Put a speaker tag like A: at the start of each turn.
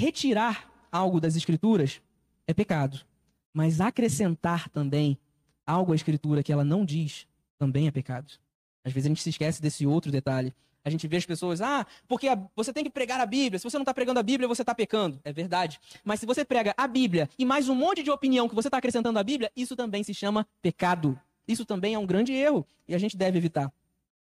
A: retirar algo das escrituras é pecado. Mas acrescentar também algo à escritura que ela não diz também é pecado. Às vezes a gente se esquece desse outro detalhe. A gente vê as pessoas, ah, porque você tem que pregar a Bíblia. Se você não está pregando a Bíblia, você está pecando. É verdade. Mas se você prega a Bíblia e mais um monte de opinião que você está acrescentando à Bíblia, isso também se chama pecado. Isso também é um grande erro e a gente deve evitar.